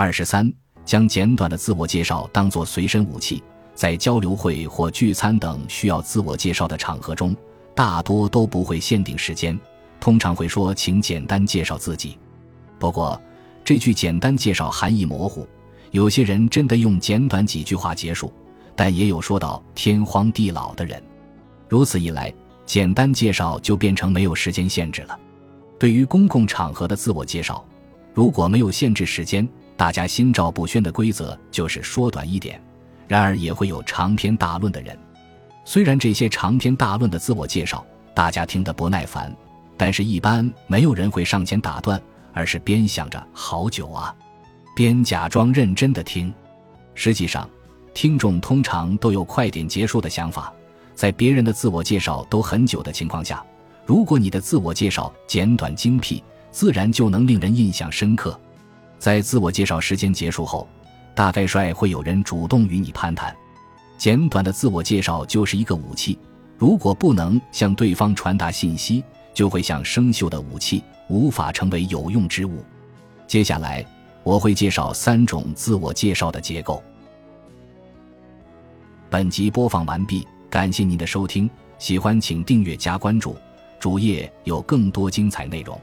二十三，将简短的自我介绍当作随身武器，在交流会或聚餐等需要自我介绍的场合中，大多都不会限定时间，通常会说“请简单介绍自己”。不过，这句简单介绍含义模糊，有些人真的用简短几句话结束，但也有说到天荒地老的人。如此一来，简单介绍就变成没有时间限制了。对于公共场合的自我介绍，如果没有限制时间，大家心照不宣的规则就是说短一点。然而也会有长篇大论的人，虽然这些长篇大论的自我介绍大家听得不耐烦，但是一般没有人会上前打断，而是边想着好久啊，边假装认真的听。实际上，听众通常都有快点结束的想法，在别人的自我介绍都很久的情况下。如果你的自我介绍简短精辟，自然就能令人印象深刻。在自我介绍时间结束后，大概率会有人主动与你攀谈。简短的自我介绍就是一个武器，如果不能向对方传达信息，就会像生锈的武器，无法成为有用之物。接下来我会介绍三种自我介绍的结构。本集播放完毕，感谢您的收听，喜欢请订阅加关注。主页有更多精彩内容。